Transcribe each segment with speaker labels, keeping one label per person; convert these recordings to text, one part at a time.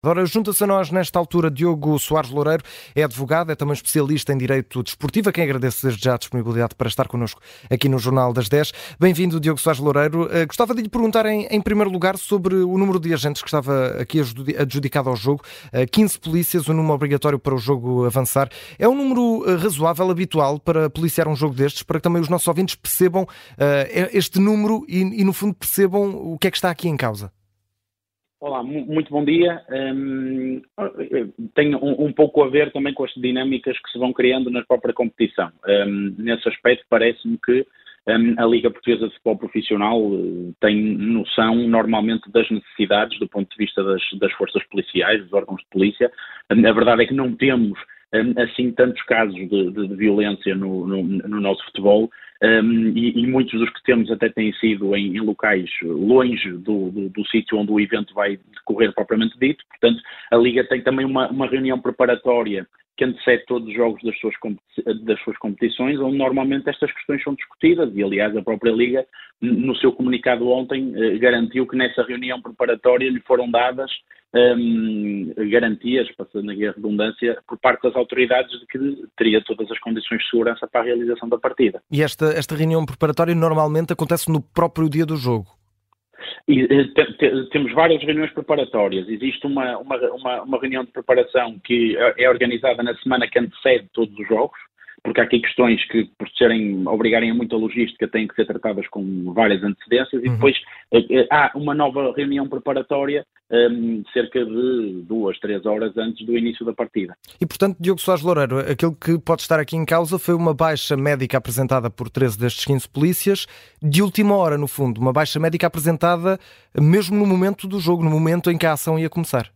Speaker 1: Agora, junta-se a nós nesta altura Diogo Soares Loureiro, é advogado, é também especialista em Direito Desportivo, a quem agradeço desde já a disponibilidade para estar connosco aqui no Jornal das 10. Bem-vindo, Diogo Soares Loureiro. Uh, gostava de lhe perguntar, em, em, primeiro lugar, sobre o número de agentes que estava aqui adjudicado ao jogo. Uh, eh, 15 polícias, o um número obrigatório para o jogo avançar. É um número uh, razoável, habitual, para policiar um jogo destes, para que também os nossos ouvintes percebam este número e, e, no fundo, percebam o que é que está aqui em causa?
Speaker 2: Olá, muito bom dia. Um, tem um, um, pouco a ver também com as dinâmicas que se vão criando na própria competição. Um, nesse aspecto, parece-me que a Liga Portuguesa de Futebol Profissional eh, tem noção normalmente das necessidades do ponto de vista das, das forças policiais, dos órgãos de polícia. A verdade é que não temos assim tantos casos de, de, de violência no, no, no, nosso futebol um, e, e, muitos dos que temos até têm sido em, em locais longe do, do, do sítio onde o evento vai decorrer propriamente dito. Portanto, a Liga tem também uma, uma reunião preparatória que antecede todos os jogos das suas, das suas competições, onde normalmente estas questões são discutidas, e aliás a própria Liga, no seu comunicado ontem, eh, garantiu que nessa reunião preparatória lhe foram dadas um, garantias, passando aqui a redundância, por parte das autoridades de que teria todas as condições de segurança para a realização da partida.
Speaker 1: E esta, esta reunião preparatória normalmente acontece no próprio dia do jogo?
Speaker 2: E, eh, temos várias reuniões preparatórias. Existe uma, uma, uma, uma, reunião de preparação que é, é organizada na semana que antecede todos os jogos, porque há aqui questões que, por serem, obrigarem a muita logística, têm que ser tratadas com várias antecedências, e uhum. depois uh, há uma nova reunião preparatória um, ehm, cerca de duas, três horas antes do início da partida.
Speaker 1: E, portanto, Diogo Soares Loureiro, aquilo que pode estar aqui em causa foi uma baixa médica apresentada por 13 destes 15 polícias, de última hora, no fundo, uma baixa médica apresentada mesmo no momento do jogo, no momento em que a ação ia começar.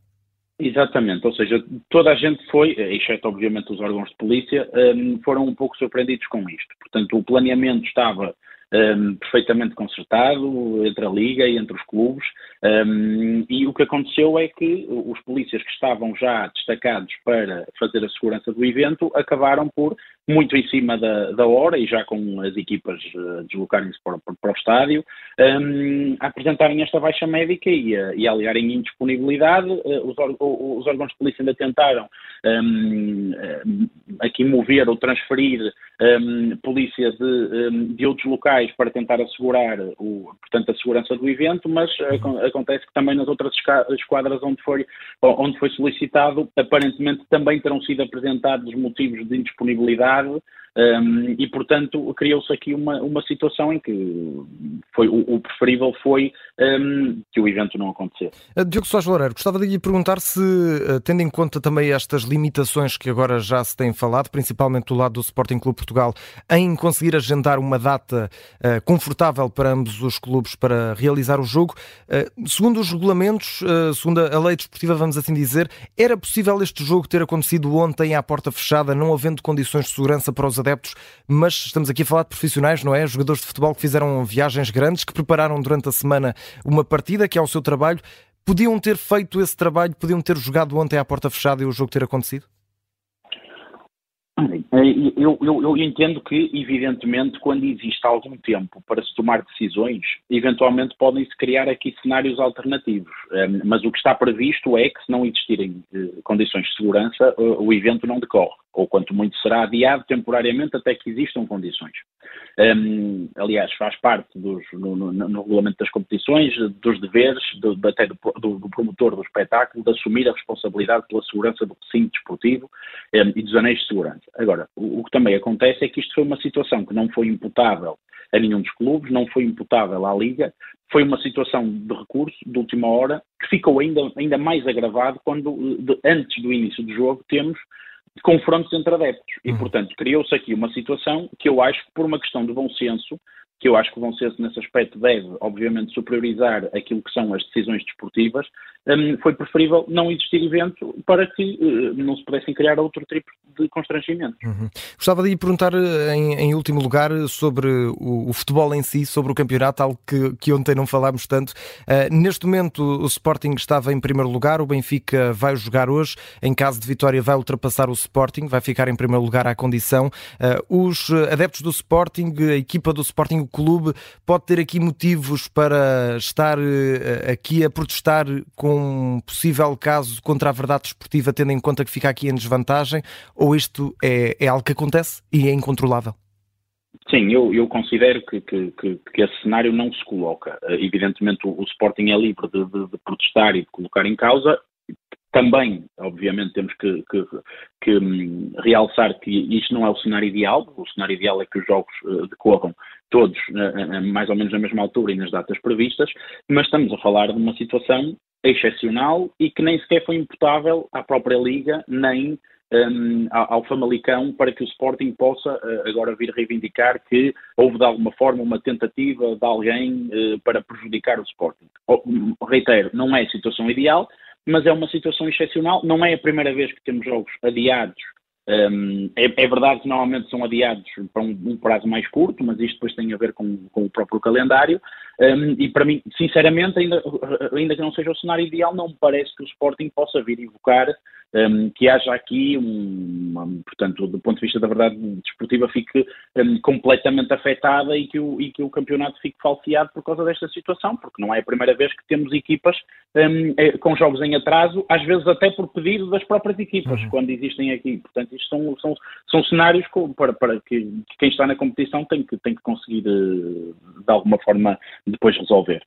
Speaker 2: Exatamente, ou seja, toda a gente foi, exceto obviamente os órgãos de polícia, um, foram um pouco surpreendidos com isto. Portanto, o planeamento estava um, perfeitamente consertado entre a Liga e entre os clubes, um, e o que aconteceu é que os polícias que estavam já destacados para fazer a segurança do evento acabaram por, muito em cima da, da hora e já com as equipas uh, deslocarem-se para, para, o estádio, um, apresentarem esta baixa médica e, uh, e aliarem indisponibilidade. Uh, os, os, órgãos de polícia ainda tentaram um, aqui mover ou transferir polícia de, de outros locais para tentar assegurar o, portanto, a segurança do evento, mas acontece que também nas outras esquadras onde foi, onde foi solicitado, aparentemente também terão sido apresentados motivos de indisponibilidade um, e, portanto, criou-se aqui uma, uma situação em que foi, o, o preferível foi um, que o evento não acontecesse.
Speaker 1: Uh, Diogo Soares Loureiro, gostava de lhe perguntar se, uh, tendo em conta também estas limitações que agora já se têm falado, principalmente do lado do Sporting Clube Portugal, em conseguir agendar uma data uh, confortável para ambos os clubes para realizar o jogo, uh, segundo os regulamentos, uh, segundo a lei desportiva, vamos assim dizer, era possível este jogo ter acontecido ontem à porta fechada, não havendo condições de segurança para os adeptos, mas estamos aqui a falar de profissionais, não é? Jogadores de futebol que fizeram viagens grandes, que prepararam durante a semana uma partida, que é o seu trabalho. Podiam ter feito esse trabalho, podiam ter jogado ontem à porta fechada e o jogo ter acontecido?
Speaker 2: Eu, eu, eu, entendo que, evidentemente, quando existe algum tempo para se tomar decisões, eventualmente podem-se criar aqui cenários alternativos. Mas o que está previsto é que, se não existirem eh, condições de segurança, o evento não decorre ou quanto muito será adiado temporariamente até que existam condições. Um, aliás, faz parte dos, no, no, no, regulamento das competições, dos deveres do, até do, do, do, promotor do espetáculo de assumir a responsabilidade pela segurança do recinto desportivo um, e dos anéis de segurança. Agora, o, o que também acontece é que isto foi uma situação que não foi imputável a nenhum dos clubes, não foi imputável à Liga, foi uma situação de recurso de última hora que ficou ainda, ainda mais agravado quando, de, antes do início do jogo, temos confrontos entre adeptos. E, uhum. portanto, criou-se aqui uma situação que eu acho que, por uma questão de bom senso, que eu acho que vão ser nesse aspecto deve, obviamente, superiorizar aquilo que são as decisões desportivas, um, foi preferível não existir evento para que uh, não se pudessem criar outro tipo de constrangimentos.
Speaker 1: Uhum. Gostava de lhe perguntar, eh, em, em, último lugar, sobre o, o, futebol em si, sobre o campeonato, algo que, que ontem não falámos tanto. Uh, neste momento, o Sporting estava em primeiro lugar, o Benfica vai jogar hoje, em caso de vitória, vai ultrapassar o Sporting, vai ficar em primeiro lugar à condição. Uh, os adeptos do Sporting, a equipa do Sporting, clube pode ter aqui motivos para estar aqui a protestar com um possível caso contra a verdade esportiva, tendo em conta que fica aqui em desvantagem, ou isto é, é algo que acontece e é incontrolável?
Speaker 2: Sim, eu, eu considero que, que, que, que, esse cenário não se coloca. Evidentemente, o, o Sporting é livre de, de, de, protestar e de colocar em causa. Também, obviamente, temos que, que um, realçar que isto não é o cenário ideal. O cenário ideal é que os jogos uh, decorram todos uh, mais ou menos na mesma altura e nas datas previstas, mas estamos a falar de uma situação excepcional e que nem sequer foi imputável à própria Liga, nem um, ao Famalicão para que o Sporting possa uh, agora vir reivindicar que houve de alguma forma uma tentativa de alguém uh, para prejudicar o Sporting. Oh, reitero, não é situação ideal, mas é uma situação excepcional. Não é a primeira vez que temos jogos adiados um, é, é, verdade que normalmente são adiados para um, um, prazo mais curto, mas isto depois tem a ver com, com o próprio calendário. Um, e para mim, sinceramente, ainda, ainda que não seja o cenário ideal, não me parece que o Sporting possa vir invocar que haja aqui, um, portanto, do ponto de vista da verdade desportiva, fique completamente afetada e que, o, e que o campeonato fique falseado por causa desta situação, porque não é a primeira vez que temos equipas eh, com jogos em atraso, às vezes até por pedido das próprias equipas, uhum. quando existem aqui. Portanto, isto são, são, são cenários para, para que, quem está na competição tem que, tem que conseguir de, de alguma forma depois resolver.